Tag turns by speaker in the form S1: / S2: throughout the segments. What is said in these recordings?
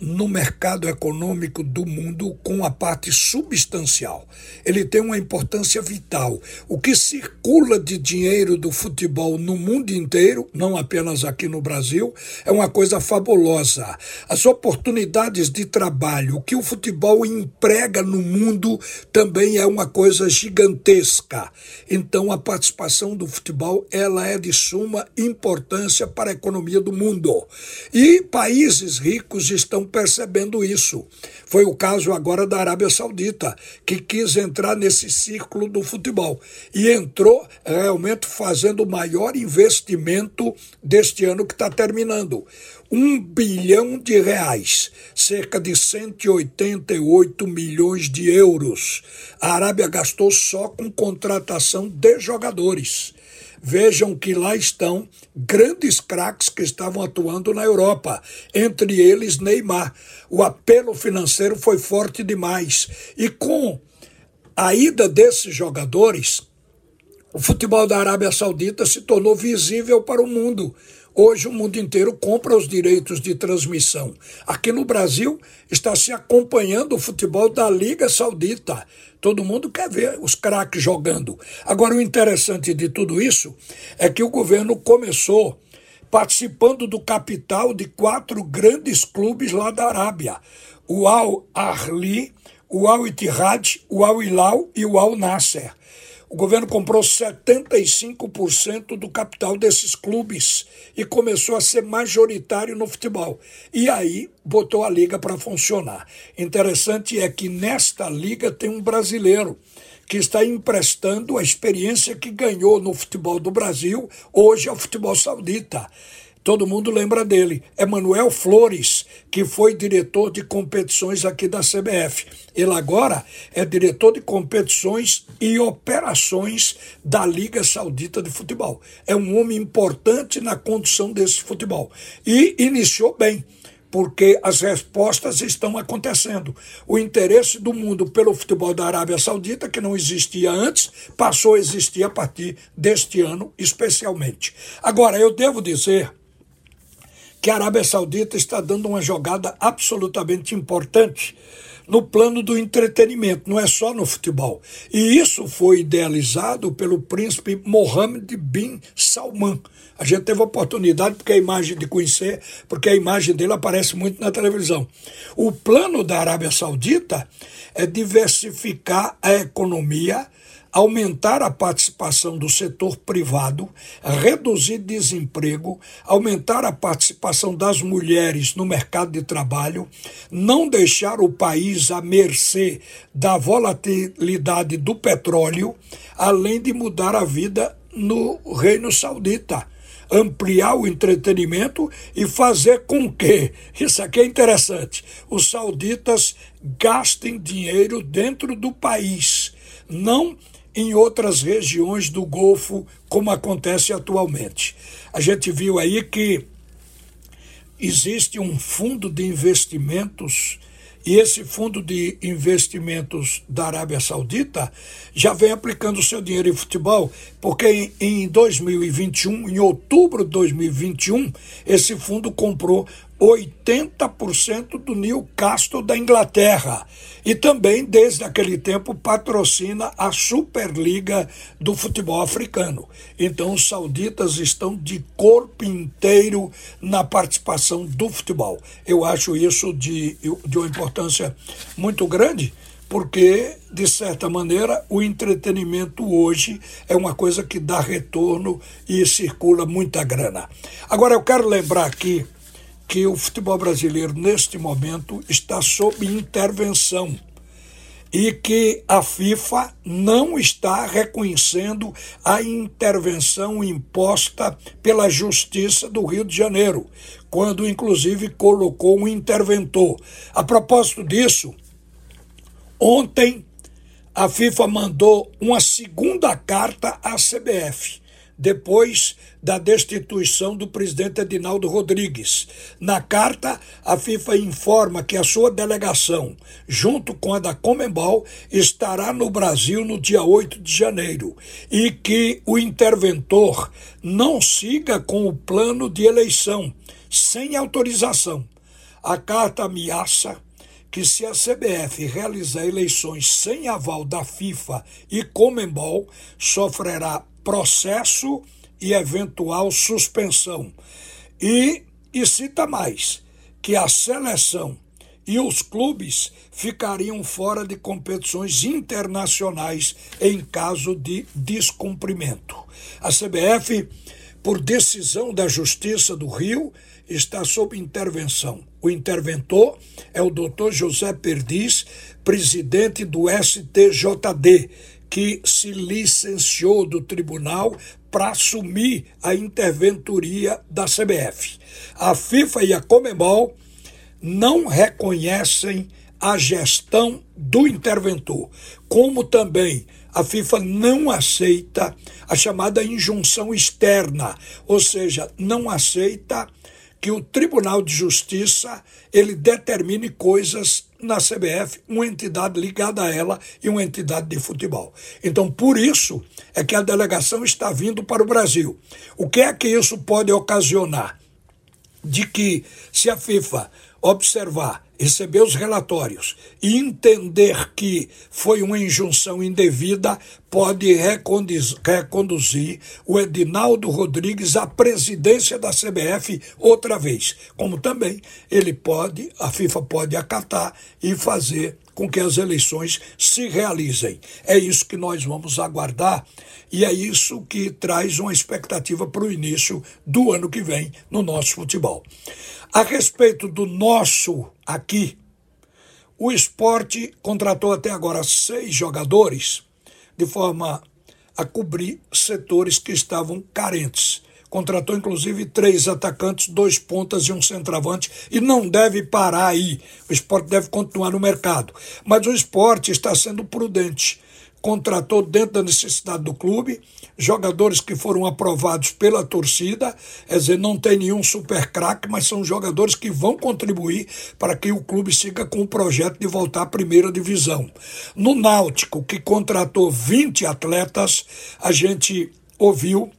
S1: no mercado econômico do mundo com a parte substancial. Ele tem uma importância vital. O que circula de dinheiro do futebol no mundo inteiro, não apenas aqui no Brasil, é uma coisa fabulosa. As oportunidades de trabalho, que o futebol emprega no mundo também é uma coisa gigantesca. Então a participação do futebol, ela é de suma importância para a economia do mundo. E países ricos estão percebendo isso. Foi o caso agora da Arábia Saudita, que quis entrar nesse círculo do futebol e entrou realmente fazendo o maior investimento deste ano que está terminando. Um bilhão de reais, cerca de 188 milhões de euros. A Arábia gastou só com contratação de jogadores. Vejam que lá estão grandes craques que estavam atuando na Europa, entre eles Neymar. O apelo financeiro foi forte demais. E com a ida desses jogadores, o futebol da Arábia Saudita se tornou visível para o mundo. Hoje o mundo inteiro compra os direitos de transmissão. Aqui no Brasil está se acompanhando o futebol da Liga Saudita. Todo mundo quer ver os craques jogando. Agora, o interessante de tudo isso é que o governo começou participando do capital de quatro grandes clubes lá da Arábia: o Al Ahly, o Al Ittihad, o Al Hilal e o Al Nasser. O governo comprou 75% do capital desses clubes e começou a ser majoritário no futebol. E aí botou a liga para funcionar. Interessante é que nesta liga tem um brasileiro que está emprestando a experiência que ganhou no futebol do Brasil hoje ao futebol saudita. Todo mundo lembra dele. Emanuel Flores, que foi diretor de competições aqui da CBF. Ele agora é diretor de competições e operações da Liga Saudita de Futebol. É um homem importante na condução desse futebol. E iniciou bem porque as respostas estão acontecendo. O interesse do mundo pelo futebol da Arábia Saudita, que não existia antes, passou a existir a partir deste ano, especialmente. Agora, eu devo dizer que a Arábia Saudita está dando uma jogada absolutamente importante no plano do entretenimento, não é só no futebol. E isso foi idealizado pelo príncipe Mohammed bin Salman. A gente teve a oportunidade porque a imagem de conhecer, porque a imagem dele aparece muito na televisão. O plano da Arábia Saudita é diversificar a economia aumentar a participação do setor privado, reduzir desemprego, aumentar a participação das mulheres no mercado de trabalho, não deixar o país à mercê da volatilidade do petróleo, além de mudar a vida no Reino Saudita ampliar o entretenimento e fazer com que, isso aqui é interessante, os sauditas gastem dinheiro dentro do país, não em outras regiões do Golfo, como acontece atualmente. A gente viu aí que existe um fundo de investimentos e esse fundo de investimentos da Arábia Saudita já vem aplicando seu dinheiro em futebol, porque em 2021, em outubro de 2021, esse fundo comprou 80% do Newcastle da Inglaterra. E também, desde aquele tempo, patrocina a Superliga do futebol africano. Então, os sauditas estão de corpo inteiro na participação do futebol. Eu acho isso de, de uma importância muito grande porque, de certa maneira, o entretenimento hoje é uma coisa que dá retorno e circula muita grana. Agora, eu quero lembrar aqui que o futebol brasileiro, neste momento, está sob intervenção e que a FIFA não está reconhecendo a intervenção imposta pela Justiça do Rio de Janeiro, quando inclusive colocou um interventor. A propósito disso, ontem a FIFA mandou uma segunda carta à CBF depois da destituição do presidente Edinaldo Rodrigues. Na carta, a FIFA informa que a sua delegação, junto com a da Comembol, estará no Brasil no dia 8 de janeiro e que o interventor não siga com o plano de eleição sem autorização. A carta ameaça que se a CBF realizar eleições sem aval da FIFA e Comembol, sofrerá processo e eventual suspensão. E, e cita mais que a seleção e os clubes ficariam fora de competições internacionais em caso de descumprimento. A CBF, por decisão da Justiça do Rio, está sob intervenção. O interventor é o doutor José Perdiz, presidente do STJD, que se licenciou do tribunal para assumir a interventoria da CBF. A FIFA e a Comebol não reconhecem a gestão do interventor, como também a FIFA não aceita a chamada injunção externa, ou seja, não aceita que o Tribunal de Justiça ele determine coisas na CBF, uma entidade ligada a ela e uma entidade de futebol. Então, por isso é que a delegação está vindo para o Brasil. O que é que isso pode ocasionar? De que se a FIFA observar receber os relatórios e entender que foi uma injunção indevida, pode reconduzir o Edinaldo Rodrigues à presidência da CBF outra vez. Como também ele pode, a FIFA pode acatar e fazer com que as eleições se realizem. É isso que nós vamos aguardar e é isso que traz uma expectativa para o início do ano que vem no nosso futebol. A respeito do nosso aqui, o esporte contratou até agora seis jogadores de forma a cobrir setores que estavam carentes. Contratou inclusive três atacantes, dois pontas e um centroavante e não deve parar aí. O esporte deve continuar no mercado. Mas o esporte está sendo prudente contratou dentro da necessidade do clube, jogadores que foram aprovados pela torcida, quer dizer, não tem nenhum super craque, mas são jogadores que vão contribuir para que o clube siga com o projeto de voltar à primeira divisão. No Náutico, que contratou 20 atletas, a gente ouviu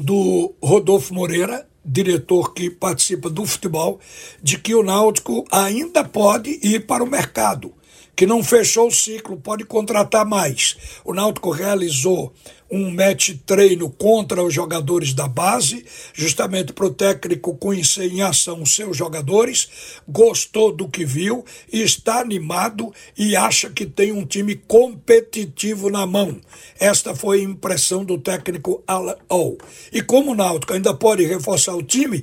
S1: do Rodolfo Moreira, diretor que participa do futebol, de que o Náutico ainda pode ir para o mercado que não fechou o ciclo, pode contratar mais. O Náutico realizou um match treino contra os jogadores da base, justamente para o técnico conhecer em ação os seus jogadores, gostou do que viu está animado e acha que tem um time competitivo na mão. Esta foi a impressão do técnico Alan O. E como o Náutico ainda pode reforçar o time,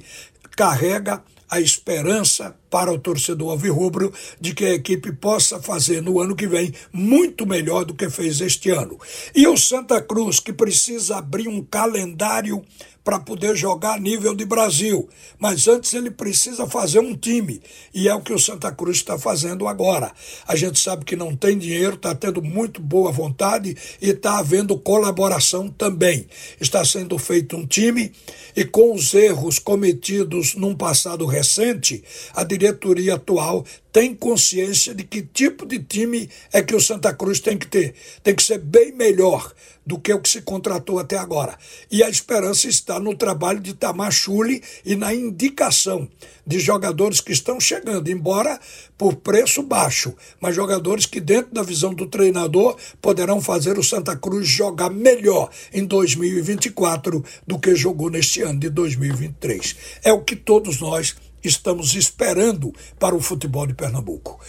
S1: carrega a esperança para o torcedor alvirrubro de que a equipe possa fazer no ano que vem muito melhor do que fez este ano. E o Santa Cruz, que precisa abrir um calendário para poder jogar a nível de Brasil. Mas antes ele precisa fazer um time. E é o que o Santa Cruz está fazendo agora. A gente sabe que não tem dinheiro, está tendo muito boa vontade e está havendo colaboração também. Está sendo feito um time e com os erros cometidos num passado recente, a diretoria atual tem consciência de que tipo de time é que o Santa Cruz tem que ter. Tem que ser bem melhor do que o que se contratou até agora. E a esperança está no trabalho de Tamachule e na indicação de jogadores que estão chegando, embora por preço baixo, mas jogadores que, dentro da visão do treinador, poderão fazer o Santa Cruz jogar melhor em 2024 do que jogou neste ano de 2023. É o que todos nós estamos esperando para o futebol de Pernambuco.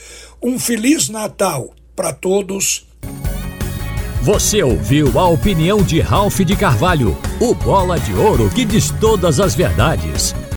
S1: Um Feliz Natal para todos.
S2: Você ouviu a opinião de Ralph de Carvalho, o bola de ouro que diz todas as verdades.